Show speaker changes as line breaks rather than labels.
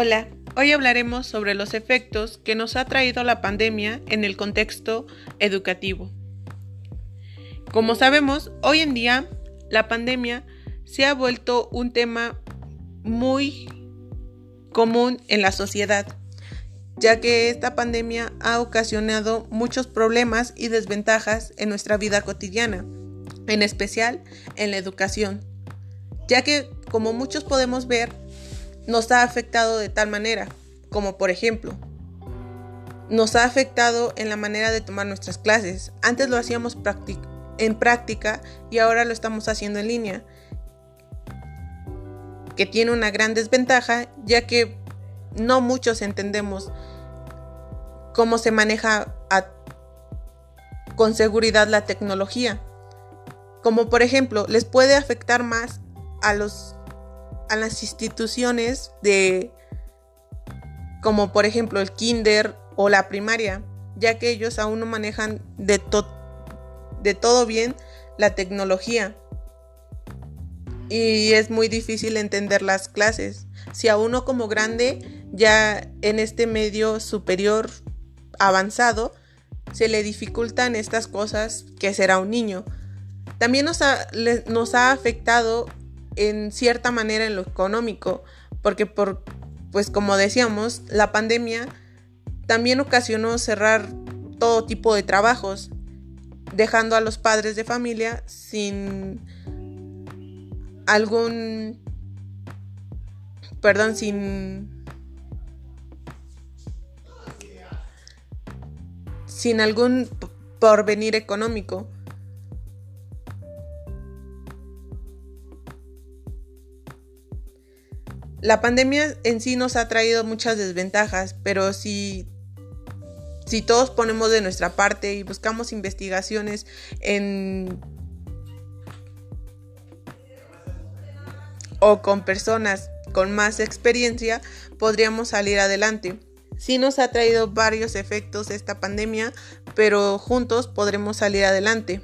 Hola, hoy hablaremos sobre los efectos que nos ha traído la pandemia en el contexto educativo. Como sabemos, hoy en día la pandemia se ha vuelto un tema muy común en la sociedad, ya que esta pandemia ha ocasionado muchos problemas y desventajas en nuestra vida cotidiana, en especial en la educación, ya que como muchos podemos ver, nos ha afectado de tal manera, como por ejemplo, nos ha afectado en la manera de tomar nuestras clases. Antes lo hacíamos en práctica y ahora lo estamos haciendo en línea, que tiene una gran desventaja ya que no muchos entendemos cómo se maneja con seguridad la tecnología. Como por ejemplo, les puede afectar más a los a las instituciones de como por ejemplo el kinder o la primaria, ya que ellos aún no manejan de, de todo bien la tecnología. Y es muy difícil entender las clases. Si a uno como grande, ya en este medio superior avanzado, se le dificultan estas cosas que será un niño. También nos ha, nos ha afectado en cierta manera en lo económico, porque por, pues como decíamos, la pandemia también ocasionó cerrar todo tipo de trabajos, dejando a los padres de familia sin algún, perdón, sin, sin algún porvenir económico. La pandemia en sí nos ha traído muchas desventajas, pero si, si todos ponemos de nuestra parte y buscamos investigaciones en o con personas con más experiencia, podríamos salir adelante. Sí nos ha traído varios efectos esta pandemia, pero juntos podremos salir adelante.